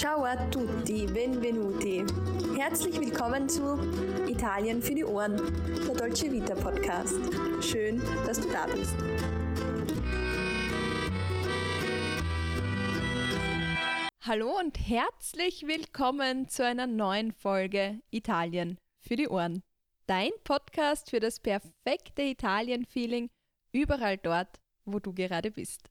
Ciao a tutti, benvenuti. Herzlich willkommen zu Italien für die Ohren, der Dolce Vita Podcast. Schön, dass du da bist. Hallo und herzlich willkommen zu einer neuen Folge Italien für die Ohren. Dein Podcast für das perfekte Italien-Feeling überall dort, wo du gerade bist.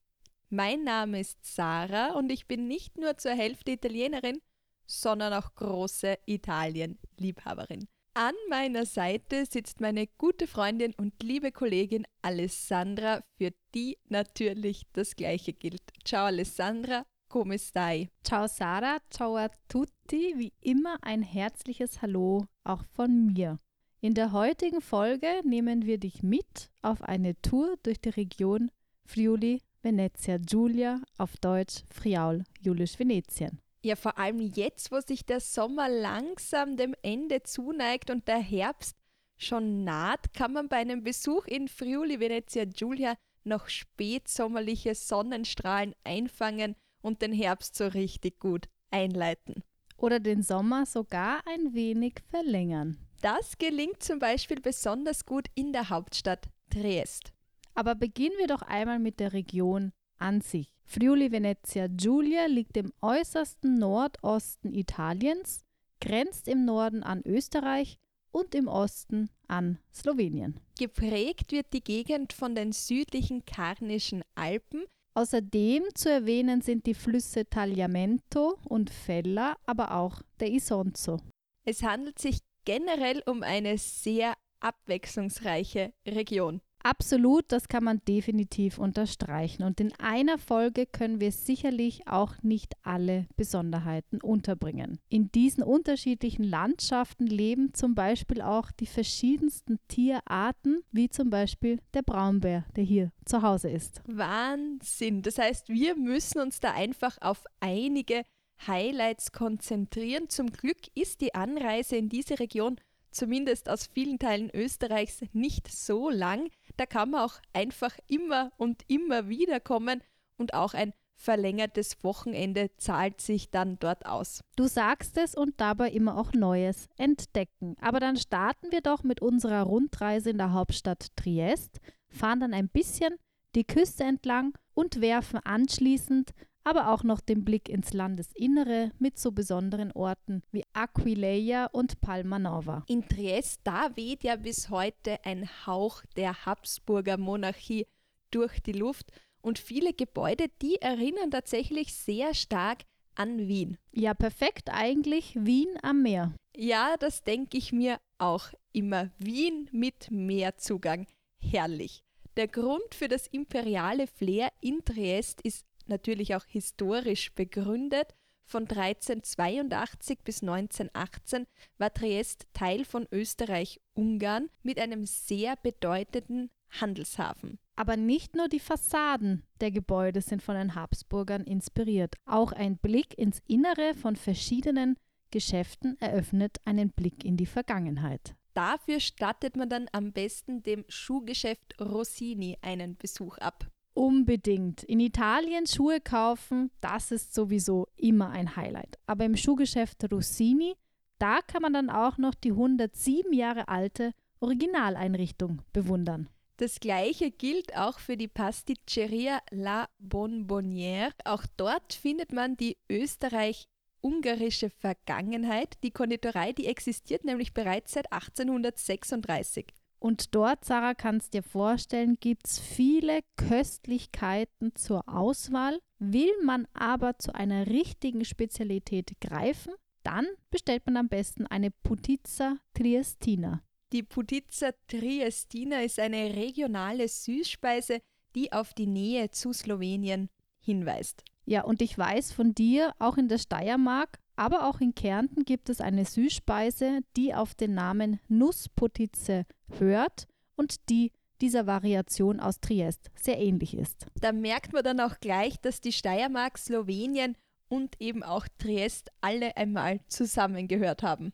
Mein Name ist Sarah und ich bin nicht nur zur Hälfte Italienerin, sondern auch große Italien-Liebhaberin. An meiner Seite sitzt meine gute Freundin und liebe Kollegin Alessandra, für die natürlich das Gleiche gilt. Ciao Alessandra, come stai? Ciao Sarah, ciao a tutti, wie immer ein herzliches Hallo auch von mir. In der heutigen Folge nehmen wir dich mit auf eine Tour durch die Region Friuli Venezia Giulia, auf Deutsch Friaul Julisch Venetien. Ja, vor allem jetzt, wo sich der Sommer langsam dem Ende zuneigt und der Herbst schon naht, kann man bei einem Besuch in Friuli Venezia Giulia noch spätsommerliche Sonnenstrahlen einfangen und den Herbst so richtig gut einleiten. Oder den Sommer sogar ein wenig verlängern. Das gelingt zum Beispiel besonders gut in der Hauptstadt Triest. Aber beginnen wir doch einmal mit der Region an sich. Friuli Venezia Giulia liegt im äußersten Nordosten Italiens, grenzt im Norden an Österreich und im Osten an Slowenien. Geprägt wird die Gegend von den südlichen Karnischen Alpen. Außerdem zu erwähnen sind die Flüsse Tagliamento und Fella, aber auch der Isonzo. Es handelt sich generell um eine sehr abwechslungsreiche Region. Absolut, das kann man definitiv unterstreichen. Und in einer Folge können wir sicherlich auch nicht alle Besonderheiten unterbringen. In diesen unterschiedlichen Landschaften leben zum Beispiel auch die verschiedensten Tierarten, wie zum Beispiel der Braunbär, der hier zu Hause ist. Wahnsinn! Das heißt, wir müssen uns da einfach auf einige Highlights konzentrieren. Zum Glück ist die Anreise in diese Region zumindest aus vielen Teilen Österreichs nicht so lang. Da kann man auch einfach immer und immer wieder kommen und auch ein verlängertes Wochenende zahlt sich dann dort aus. Du sagst es und dabei immer auch Neues entdecken. Aber dann starten wir doch mit unserer Rundreise in der Hauptstadt Triest, fahren dann ein bisschen die Küste entlang und werfen anschließend aber auch noch den Blick ins Landesinnere mit so besonderen Orten wie Aquileia und Palmanova. In Triest, da weht ja bis heute ein Hauch der Habsburger Monarchie durch die Luft und viele Gebäude, die erinnern tatsächlich sehr stark an Wien. Ja, perfekt eigentlich Wien am Meer. Ja, das denke ich mir auch immer. Wien mit Meerzugang. Herrlich. Der Grund für das imperiale Flair in Triest ist natürlich auch historisch begründet. Von 1382 bis 1918 war Triest Teil von Österreich-Ungarn mit einem sehr bedeutenden Handelshafen. Aber nicht nur die Fassaden der Gebäude sind von den Habsburgern inspiriert. Auch ein Blick ins Innere von verschiedenen Geschäften eröffnet einen Blick in die Vergangenheit. Dafür stattet man dann am besten dem Schuhgeschäft Rossini einen Besuch ab. Unbedingt. In Italien Schuhe kaufen, das ist sowieso immer ein Highlight. Aber im Schuhgeschäft Rossini, da kann man dann auch noch die 107 Jahre alte Originaleinrichtung bewundern. Das gleiche gilt auch für die Pasticceria La Bonbonnière. Auch dort findet man die österreich-ungarische Vergangenheit. Die Konditorei, die existiert nämlich bereits seit 1836. Und dort, Sarah, kannst dir vorstellen, gibt es viele Köstlichkeiten zur Auswahl. Will man aber zu einer richtigen Spezialität greifen, dann bestellt man am besten eine Putizza Triestina. Die Putizza Triestina ist eine regionale Süßspeise, die auf die Nähe zu Slowenien hinweist. Ja, und ich weiß von dir, auch in der Steiermark aber auch in Kärnten gibt es eine Süßspeise, die auf den Namen Nussputitze hört und die dieser Variation aus Triest sehr ähnlich ist. Da merkt man dann auch gleich, dass die Steiermark, Slowenien und eben auch Triest alle einmal zusammengehört haben.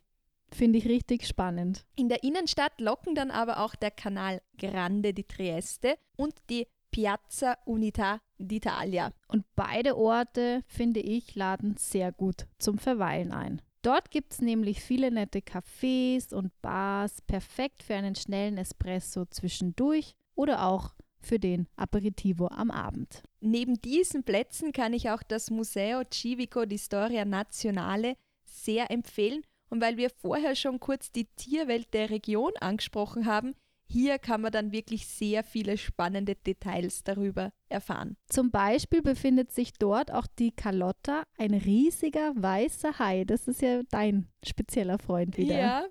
Finde ich richtig spannend. In der Innenstadt locken dann aber auch der Kanal Grande di Trieste und die Piazza Unità d'Italia. Und beide Orte, finde ich, laden sehr gut zum Verweilen ein. Dort gibt es nämlich viele nette Cafés und Bars, perfekt für einen schnellen Espresso zwischendurch oder auch für den Aperitivo am Abend. Neben diesen Plätzen kann ich auch das Museo Civico di Storia Nazionale sehr empfehlen. Und weil wir vorher schon kurz die Tierwelt der Region angesprochen haben, hier kann man dann wirklich sehr viele spannende Details darüber erfahren. Zum Beispiel befindet sich dort auch die Carlotta, ein riesiger weißer Hai. Das ist ja dein spezieller Freund wieder. Ja,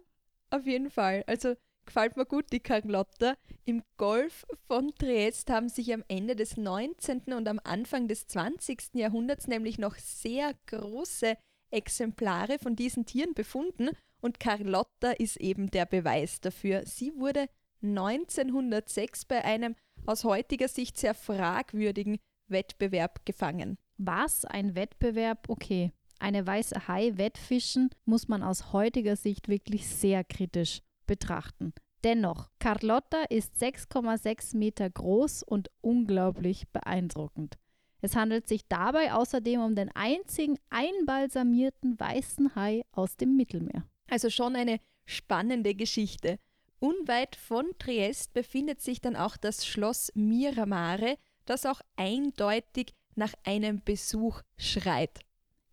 auf jeden Fall. Also gefällt mir gut, die Carlotta. Im Golf von Triest haben sich am Ende des 19. und am Anfang des 20. Jahrhunderts nämlich noch sehr große Exemplare von diesen Tieren befunden und Carlotta ist eben der Beweis dafür. Sie wurde 1906 bei einem aus heutiger Sicht sehr fragwürdigen Wettbewerb gefangen. Was ein Wettbewerb? Okay. Eine weiße Hai wettfischen muss man aus heutiger Sicht wirklich sehr kritisch betrachten. Dennoch, Carlotta ist 6,6 Meter groß und unglaublich beeindruckend. Es handelt sich dabei außerdem um den einzigen einbalsamierten weißen Hai aus dem Mittelmeer. Also schon eine spannende Geschichte. Unweit von Triest befindet sich dann auch das Schloss Miramare, das auch eindeutig nach einem Besuch schreit.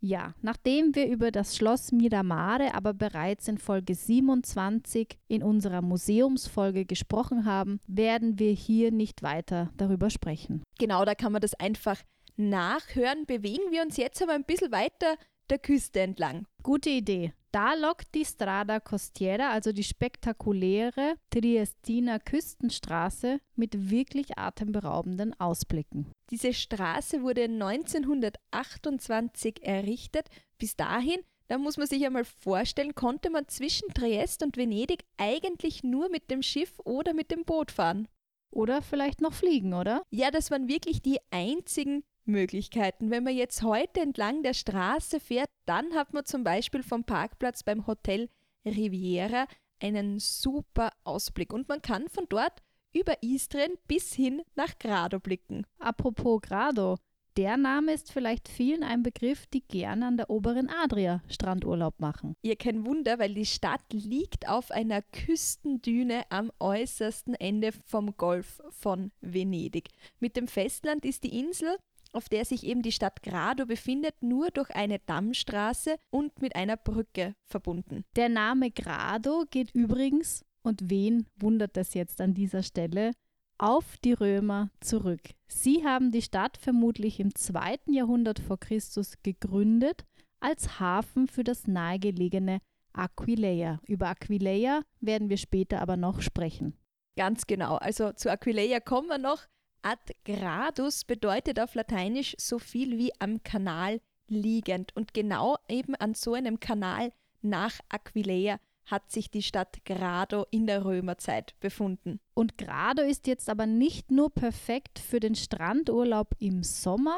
Ja, nachdem wir über das Schloss Miramare aber bereits in Folge 27 in unserer Museumsfolge gesprochen haben, werden wir hier nicht weiter darüber sprechen. Genau, da kann man das einfach nachhören. Bewegen wir uns jetzt aber ein bisschen weiter der Küste entlang. Gute Idee. Da lockt die Strada Costiera, also die spektakuläre Triestiner Küstenstraße, mit wirklich atemberaubenden Ausblicken. Diese Straße wurde 1928 errichtet. Bis dahin, da muss man sich einmal vorstellen, konnte man zwischen Triest und Venedig eigentlich nur mit dem Schiff oder mit dem Boot fahren. Oder vielleicht noch fliegen, oder? Ja, das waren wirklich die einzigen Möglichkeiten. Wenn man jetzt heute entlang der Straße fährt, dann hat man zum Beispiel vom Parkplatz beim Hotel Riviera einen super Ausblick und man kann von dort über Istrien bis hin nach Grado blicken. Apropos Grado, der Name ist vielleicht vielen ein Begriff, die gerne an der oberen Adria Strandurlaub machen. Ihr kein Wunder, weil die Stadt liegt auf einer Küstendüne am äußersten Ende vom Golf von Venedig. Mit dem Festland ist die Insel auf der sich eben die Stadt Grado befindet, nur durch eine Dammstraße und mit einer Brücke verbunden. Der Name Grado geht übrigens, und wen wundert das jetzt an dieser Stelle, auf die Römer zurück. Sie haben die Stadt vermutlich im zweiten Jahrhundert vor Christus gegründet als Hafen für das nahegelegene Aquileia. Über Aquileia werden wir später aber noch sprechen. Ganz genau. Also zu Aquileia kommen wir noch. Ad gradus bedeutet auf Lateinisch so viel wie am Kanal liegend. Und genau eben an so einem Kanal nach Aquileia hat sich die Stadt Grado in der Römerzeit befunden. Und Grado ist jetzt aber nicht nur perfekt für den Strandurlaub im Sommer,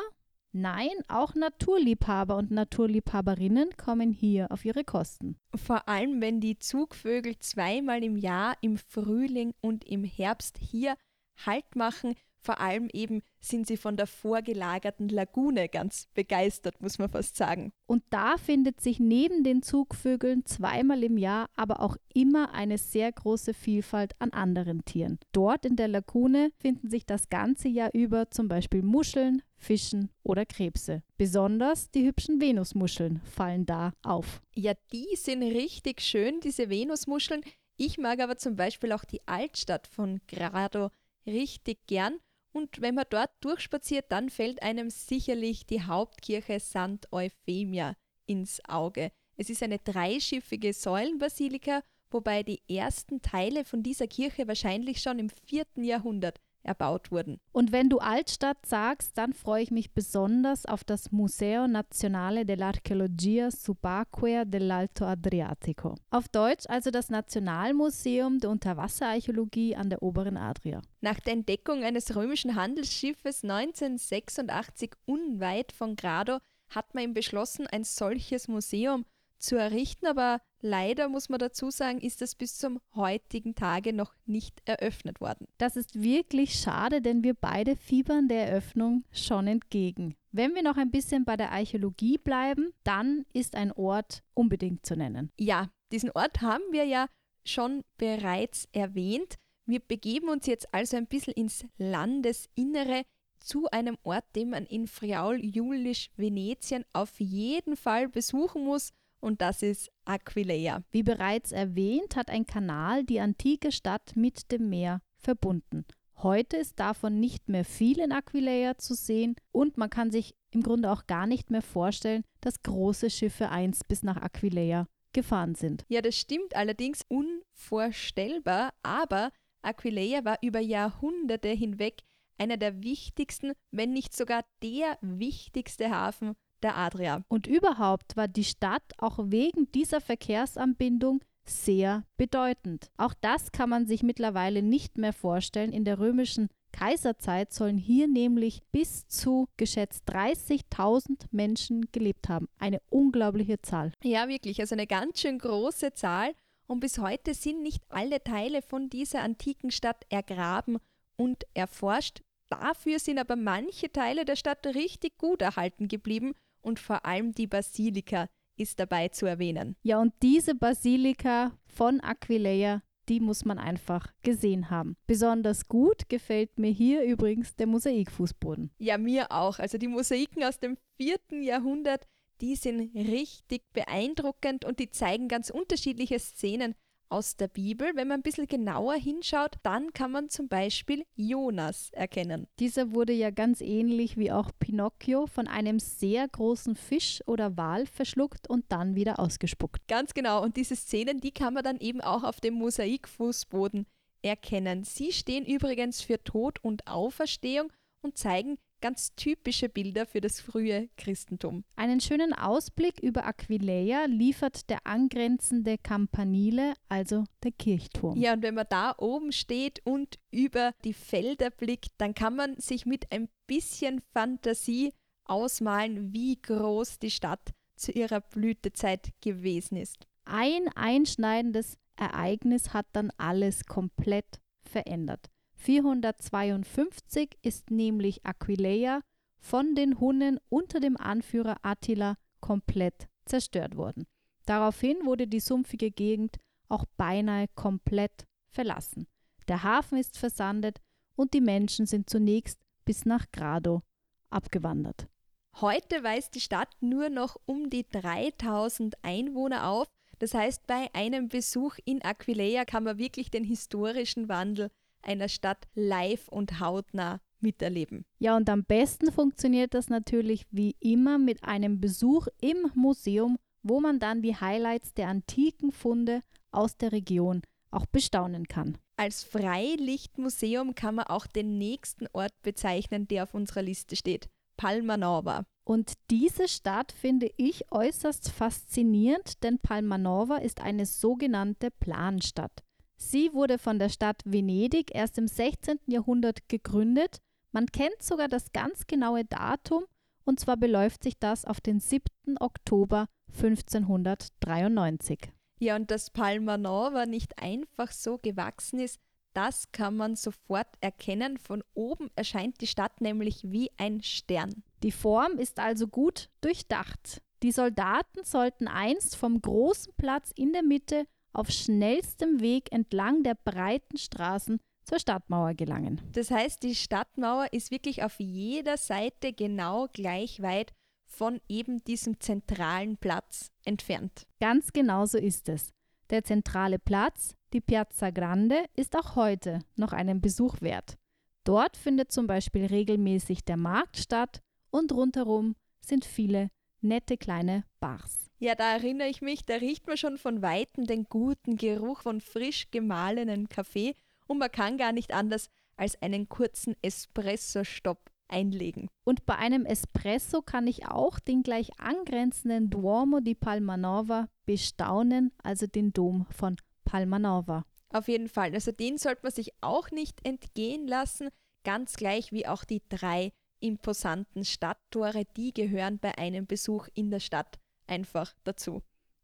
nein, auch Naturliebhaber und Naturliebhaberinnen kommen hier auf ihre Kosten. Vor allem, wenn die Zugvögel zweimal im Jahr im Frühling und im Herbst hier Halt machen, vor allem eben sind sie von der vorgelagerten Lagune ganz begeistert, muss man fast sagen. Und da findet sich neben den Zugvögeln zweimal im Jahr aber auch immer eine sehr große Vielfalt an anderen Tieren. Dort in der Lagune finden sich das ganze Jahr über zum Beispiel Muscheln, Fischen oder Krebse. Besonders die hübschen Venusmuscheln fallen da auf. Ja, die sind richtig schön, diese Venusmuscheln. Ich mag aber zum Beispiel auch die Altstadt von Grado richtig gern und wenn man dort durchspaziert, dann fällt einem sicherlich die Hauptkirche St. Euphemia ins Auge. Es ist eine dreischiffige Säulenbasilika, wobei die ersten Teile von dieser Kirche wahrscheinlich schon im 4. Jahrhundert erbaut wurden. Und wenn du Altstadt sagst, dann freue ich mich besonders auf das Museo Nazionale dell'Archeologia Subacquea dell'Alto Adriatico. Auf Deutsch also das Nationalmuseum der Unterwasserarchäologie an der oberen Adria. Nach der Entdeckung eines römischen Handelsschiffes 1986 unweit von Grado hat man ihm beschlossen, ein solches Museum zu errichten, aber leider muss man dazu sagen, ist das bis zum heutigen Tage noch nicht eröffnet worden. Das ist wirklich schade, denn wir beide fiebern der Eröffnung schon entgegen. Wenn wir noch ein bisschen bei der Archäologie bleiben, dann ist ein Ort unbedingt zu nennen. Ja, diesen Ort haben wir ja schon bereits erwähnt. Wir begeben uns jetzt also ein bisschen ins Landesinnere zu einem Ort, den man in Friaul Julisch Venetien auf jeden Fall besuchen muss und das ist Aquileia. Wie bereits erwähnt, hat ein Kanal die antike Stadt mit dem Meer verbunden. Heute ist davon nicht mehr viel in Aquileia zu sehen und man kann sich im Grunde auch gar nicht mehr vorstellen, dass große Schiffe einst bis nach Aquileia gefahren sind. Ja, das stimmt allerdings unvorstellbar, aber Aquileia war über Jahrhunderte hinweg einer der wichtigsten, wenn nicht sogar der wichtigste Hafen der Adria. Und überhaupt war die Stadt auch wegen dieser Verkehrsanbindung sehr bedeutend. Auch das kann man sich mittlerweile nicht mehr vorstellen. In der römischen Kaiserzeit sollen hier nämlich bis zu geschätzt 30.000 Menschen gelebt haben. Eine unglaubliche Zahl. Ja, wirklich, also eine ganz schön große Zahl. Und bis heute sind nicht alle Teile von dieser antiken Stadt ergraben und erforscht. Dafür sind aber manche Teile der Stadt richtig gut erhalten geblieben und vor allem die Basilika ist dabei zu erwähnen. Ja, und diese Basilika von Aquileia, die muss man einfach gesehen haben. Besonders gut gefällt mir hier übrigens der Mosaikfußboden. Ja, mir auch. Also die Mosaiken aus dem vierten Jahrhundert, die sind richtig beeindruckend und die zeigen ganz unterschiedliche Szenen aus der Bibel. Wenn man ein bisschen genauer hinschaut, dann kann man zum Beispiel Jonas erkennen. Dieser wurde ja ganz ähnlich wie auch Pinocchio von einem sehr großen Fisch oder Wal verschluckt und dann wieder ausgespuckt. Ganz genau. Und diese Szenen, die kann man dann eben auch auf dem Mosaikfußboden erkennen. Sie stehen übrigens für Tod und Auferstehung und zeigen ganz typische Bilder für das frühe Christentum. Einen schönen Ausblick über Aquileia liefert der angrenzende Campanile, also der Kirchturm. Ja, und wenn man da oben steht und über die Felder blickt, dann kann man sich mit ein bisschen Fantasie ausmalen, wie groß die Stadt zu ihrer Blütezeit gewesen ist. Ein einschneidendes Ereignis hat dann alles komplett verändert. 452 ist nämlich Aquileia von den Hunnen unter dem Anführer Attila komplett zerstört worden. Daraufhin wurde die sumpfige Gegend auch beinahe komplett verlassen. Der Hafen ist versandet und die Menschen sind zunächst bis nach Grado abgewandert. Heute weist die Stadt nur noch um die 3000 Einwohner auf. Das heißt, bei einem Besuch in Aquileia kann man wirklich den historischen Wandel einer Stadt live und hautnah miterleben. Ja, und am besten funktioniert das natürlich wie immer mit einem Besuch im Museum, wo man dann die Highlights der antiken Funde aus der Region auch bestaunen kann. Als Freilichtmuseum kann man auch den nächsten Ort bezeichnen, der auf unserer Liste steht. Palmanova. Und diese Stadt finde ich äußerst faszinierend, denn Palmanova ist eine sogenannte Planstadt. Sie wurde von der Stadt Venedig erst im 16. Jahrhundert gegründet. Man kennt sogar das ganz genaue Datum, und zwar beläuft sich das auf den 7. Oktober 1593. Ja, und dass Palma Nova nicht einfach so gewachsen ist, das kann man sofort erkennen. Von oben erscheint die Stadt nämlich wie ein Stern. Die Form ist also gut durchdacht. Die Soldaten sollten einst vom großen Platz in der Mitte auf schnellstem Weg entlang der breiten Straßen zur Stadtmauer gelangen. Das heißt, die Stadtmauer ist wirklich auf jeder Seite genau gleich weit von eben diesem zentralen Platz entfernt. Ganz genau so ist es. Der zentrale Platz, die Piazza Grande, ist auch heute noch einen Besuch wert. Dort findet zum Beispiel regelmäßig der Markt statt und rundherum sind viele nette kleine Bars. Ja, da erinnere ich mich, da riecht man schon von weitem den guten Geruch von frisch gemahlenen Kaffee und man kann gar nicht anders als einen kurzen Espresso-Stopp einlegen. Und bei einem Espresso kann ich auch den gleich angrenzenden Duomo di Palmanova bestaunen, also den Dom von Palmanova. Auf jeden Fall, also den sollte man sich auch nicht entgehen lassen, ganz gleich wie auch die drei imposanten Stadttore, die gehören bei einem Besuch in der Stadt einfach dazu.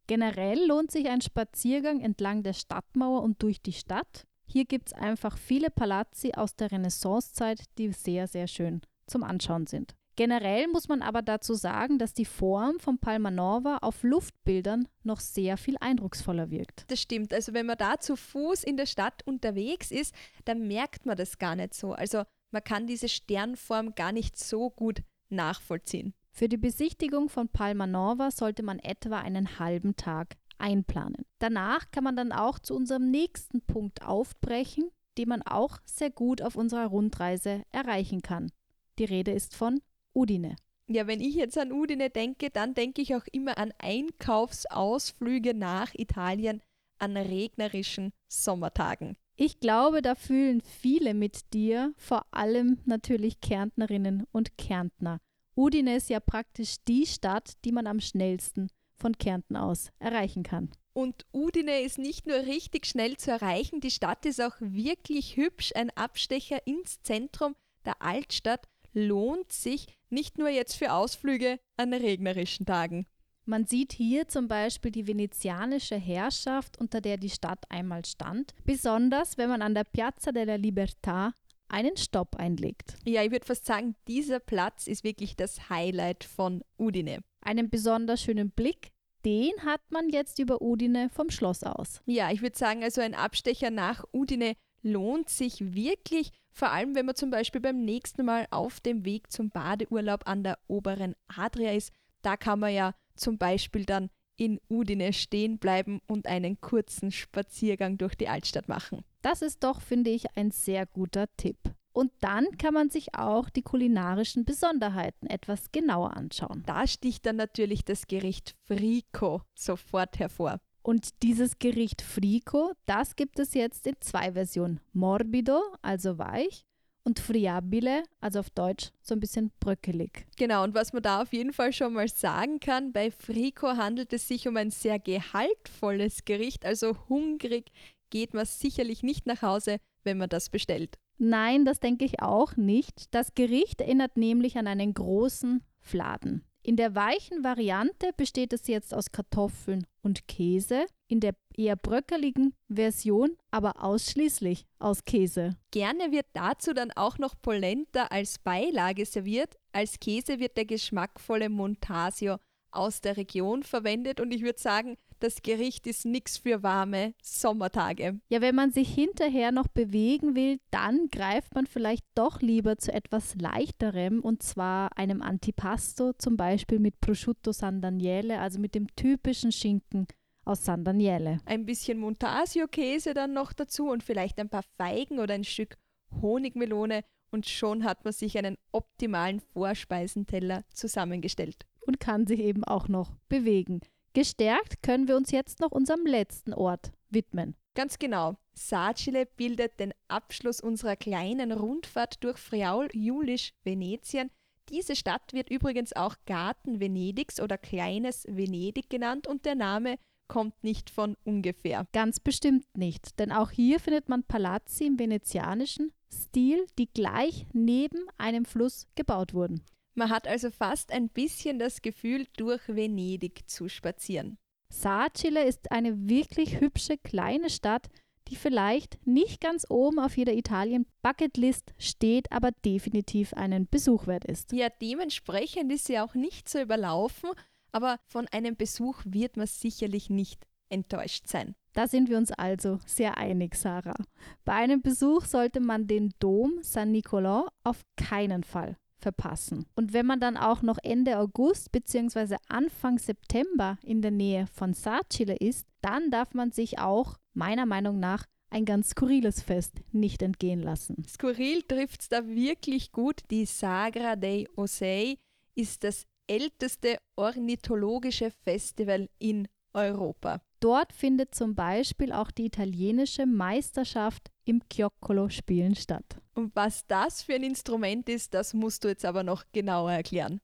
Generell lohnt sich ein Spaziergang entlang der Stadtmauer und durch die Stadt. Hier gibt es einfach viele Palazzi aus der Renaissancezeit, die sehr, sehr schön zum Anschauen sind. Generell muss man aber dazu sagen, dass die Form von Palma Nova auf Luftbildern noch sehr viel eindrucksvoller wirkt. Das stimmt. Also wenn man da zu Fuß in der Stadt unterwegs ist, dann merkt man das gar nicht so. Also man kann diese Sternform gar nicht so gut nachvollziehen. Für die Besichtigung von Palma Nova sollte man etwa einen halben Tag einplanen. Danach kann man dann auch zu unserem nächsten Punkt aufbrechen, den man auch sehr gut auf unserer Rundreise erreichen kann. Die Rede ist von Udine. Ja, wenn ich jetzt an Udine denke, dann denke ich auch immer an Einkaufsausflüge nach Italien an regnerischen Sommertagen. Ich glaube, da fühlen viele mit dir, vor allem natürlich Kärntnerinnen und Kärntner. Udine ist ja praktisch die Stadt, die man am schnellsten von Kärnten aus erreichen kann. Und Udine ist nicht nur richtig schnell zu erreichen, die Stadt ist auch wirklich hübsch. Ein Abstecher ins Zentrum der Altstadt lohnt sich nicht nur jetzt für Ausflüge an regnerischen Tagen. Man sieht hier zum Beispiel die venezianische Herrschaft, unter der die Stadt einmal stand, besonders wenn man an der Piazza della Libertà einen Stopp einlegt. Ja, ich würde fast sagen, dieser Platz ist wirklich das Highlight von Udine. Einen besonders schönen Blick, den hat man jetzt über Udine vom Schloss aus. Ja, ich würde sagen, also ein Abstecher nach Udine lohnt sich wirklich, vor allem wenn man zum Beispiel beim nächsten Mal auf dem Weg zum Badeurlaub an der oberen Adria ist. Da kann man ja zum Beispiel dann in Udine stehen bleiben und einen kurzen Spaziergang durch die Altstadt machen. Das ist doch, finde ich, ein sehr guter Tipp. Und dann kann man sich auch die kulinarischen Besonderheiten etwas genauer anschauen. Da sticht dann natürlich das Gericht Frico sofort hervor. Und dieses Gericht Frico, das gibt es jetzt in zwei Versionen. Morbido, also weich, und friabile, also auf Deutsch so ein bisschen bröckelig. Genau, und was man da auf jeden Fall schon mal sagen kann, bei Frico handelt es sich um ein sehr gehaltvolles Gericht, also hungrig geht man sicherlich nicht nach Hause, wenn man das bestellt. Nein, das denke ich auch nicht. Das Gericht erinnert nämlich an einen großen Fladen. In der weichen Variante besteht es jetzt aus Kartoffeln und Käse, in der eher bröckeligen Version aber ausschließlich aus Käse. Gerne wird dazu dann auch noch Polenta als Beilage serviert. Als Käse wird der geschmackvolle Montasio aus der Region verwendet und ich würde sagen, das Gericht ist nichts für warme Sommertage. Ja, wenn man sich hinterher noch bewegen will, dann greift man vielleicht doch lieber zu etwas leichterem und zwar einem Antipasto, zum Beispiel mit Prosciutto San Daniele, also mit dem typischen Schinken aus San Daniele. Ein bisschen Montasio-Käse dann noch dazu und vielleicht ein paar Feigen oder ein Stück Honigmelone und schon hat man sich einen optimalen Vorspeisenteller zusammengestellt. Und kann sich eben auch noch bewegen. Gestärkt können wir uns jetzt noch unserem letzten Ort widmen. Ganz genau. Sacile bildet den Abschluss unserer kleinen Rundfahrt durch Friaul, Julisch, Venetien. Diese Stadt wird übrigens auch Garten Venedigs oder Kleines Venedig genannt und der Name kommt nicht von ungefähr. Ganz bestimmt nicht, denn auch hier findet man Palazzi im venezianischen Stil, die gleich neben einem Fluss gebaut wurden. Man hat also fast ein bisschen das Gefühl, durch Venedig zu spazieren. Sacile ist eine wirklich hübsche kleine Stadt, die vielleicht nicht ganz oben auf jeder Italien-Bucketlist steht, aber definitiv einen Besuch wert ist. Ja, dementsprechend ist sie auch nicht so überlaufen, aber von einem Besuch wird man sicherlich nicht enttäuscht sein. Da sind wir uns also sehr einig, Sarah. Bei einem Besuch sollte man den Dom San Nicolò auf keinen Fall verpassen. Und wenn man dann auch noch Ende August bzw. Anfang September in der Nähe von Sacile ist, dann darf man sich auch meiner Meinung nach ein ganz skurriles Fest nicht entgehen lassen. Skurril trifft es da wirklich gut. Die Sagra dei Osei ist das älteste ornithologische Festival in Europa. Dort findet zum Beispiel auch die italienische Meisterschaft im Chioccolo-Spielen statt. Und was das für ein Instrument ist, das musst du jetzt aber noch genauer erklären.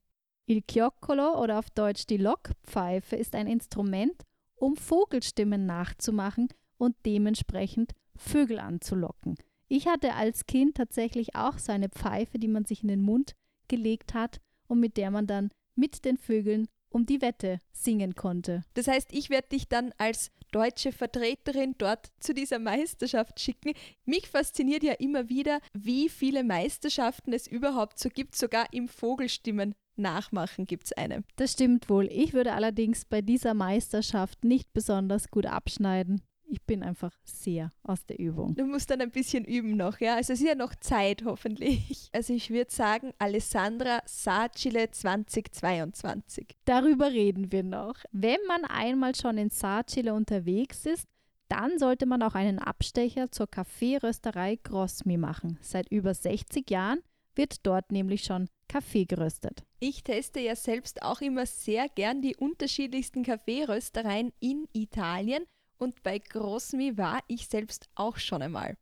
Il Chioccolo oder auf Deutsch die Lockpfeife ist ein Instrument, um Vogelstimmen nachzumachen und dementsprechend Vögel anzulocken. Ich hatte als Kind tatsächlich auch so eine Pfeife, die man sich in den Mund gelegt hat und mit der man dann mit den Vögeln um die Wette singen konnte. Das heißt, ich werde dich dann als deutsche Vertreterin dort zu dieser Meisterschaft schicken. Mich fasziniert ja immer wieder, wie viele Meisterschaften es überhaupt so gibt, sogar im Vogelstimmen. Nachmachen gibt es eine. Das stimmt wohl. Ich würde allerdings bei dieser Meisterschaft nicht besonders gut abschneiden ich bin einfach sehr aus der Übung. Du musst dann ein bisschen üben noch, ja? Also es ist ja noch Zeit, hoffentlich. Also ich würde sagen, Alessandra Saarchile 2022. Darüber reden wir noch. Wenn man einmal schon in Saarchile unterwegs ist, dann sollte man auch einen Abstecher zur Kaffeerösterei Grossmi machen. Seit über 60 Jahren wird dort nämlich schon Kaffee geröstet. Ich teste ja selbst auch immer sehr gern die unterschiedlichsten Kaffeeröstereien in Italien und bei Grossmi war ich selbst auch schon einmal.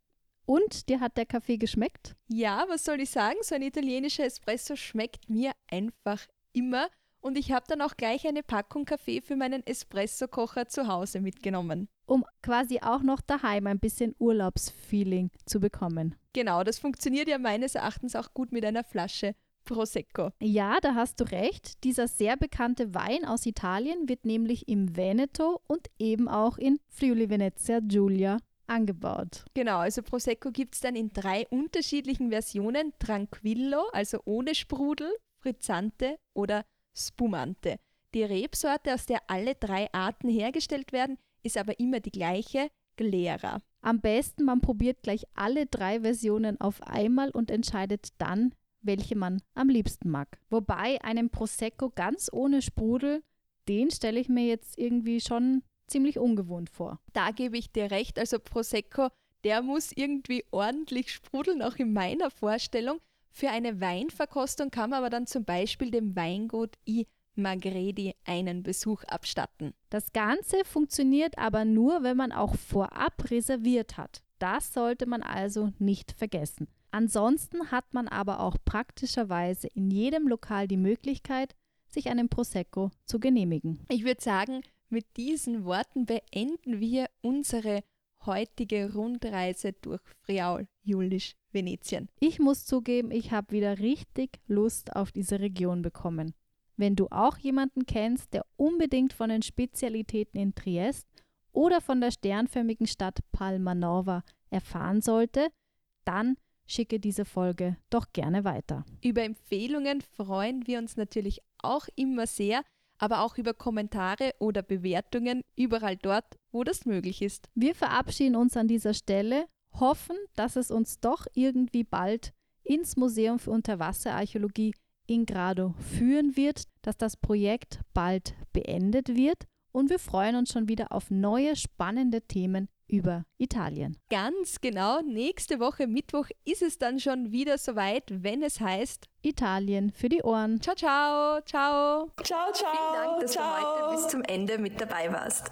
Und dir hat der Kaffee geschmeckt? Ja, was soll ich sagen? So ein italienischer Espresso schmeckt mir einfach immer. Und ich habe dann auch gleich eine Packung Kaffee für meinen Espresso-Kocher zu Hause mitgenommen. Um quasi auch noch daheim ein bisschen Urlaubsfeeling zu bekommen. Genau, das funktioniert ja meines Erachtens auch gut mit einer Flasche Prosecco. Ja, da hast du recht. Dieser sehr bekannte Wein aus Italien wird nämlich im Veneto und eben auch in Friuli Venezia Giulia angebaut. Genau, also Prosecco gibt es dann in drei unterschiedlichen Versionen: Tranquillo, also ohne Sprudel, Frizzante oder Spumante. Die Rebsorte, aus der alle drei Arten hergestellt werden, ist aber immer die gleiche, Glera. Am besten, man probiert gleich alle drei Versionen auf einmal und entscheidet dann, welche man am liebsten mag. Wobei einem Prosecco ganz ohne Sprudel, den stelle ich mir jetzt irgendwie schon ziemlich ungewohnt vor. Da gebe ich dir recht, also Prosecco, der muss irgendwie ordentlich sprudeln, auch in meiner Vorstellung. Für eine Weinverkostung kann man aber dann zum Beispiel dem Weingut I. Magredi einen Besuch abstatten. Das Ganze funktioniert aber nur, wenn man auch vorab reserviert hat. Das sollte man also nicht vergessen. Ansonsten hat man aber auch praktischerweise in jedem Lokal die Möglichkeit, sich einen Prosecco zu genehmigen. Ich würde sagen, mit diesen Worten beenden wir unsere heutige Rundreise durch Friaul, Julisch, Venetien. Ich muss zugeben, ich habe wieder richtig Lust auf diese Region bekommen. Wenn du auch jemanden kennst, der unbedingt von den Spezialitäten in Triest oder von der sternförmigen Stadt Palma Nova erfahren sollte, dann schicke diese Folge doch gerne weiter. Über Empfehlungen freuen wir uns natürlich auch immer sehr, aber auch über Kommentare oder Bewertungen überall dort, wo das möglich ist. Wir verabschieden uns an dieser Stelle, hoffen, dass es uns doch irgendwie bald ins Museum für Unterwasserarchäologie in Grado führen wird, dass das Projekt bald beendet wird und wir freuen uns schon wieder auf neue spannende Themen über Italien. Ganz genau, nächste Woche Mittwoch ist es dann schon wieder soweit, wenn es heißt Italien für die Ohren. Ciao, ciao, ciao. Ciao, ciao. Vielen Dank, dass ciao. du heute bis zum Ende mit dabei warst.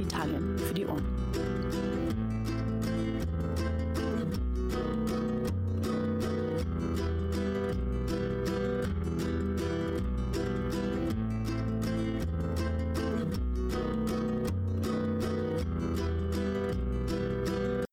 Italien für die Ohren.